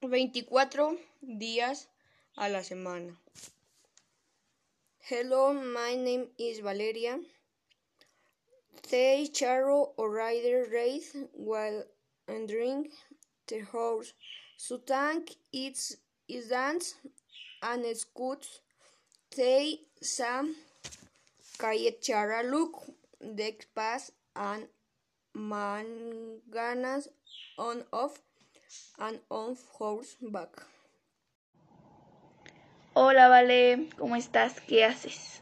24 días a la semana. Hello, my name is Valeria. They charro or rider race while entering the horse. Su tank is, is dance and scoots. They some chara look, deck pass and manganas on off and on horseback. Hola, Vale, ¿cómo estás? ¿Qué haces?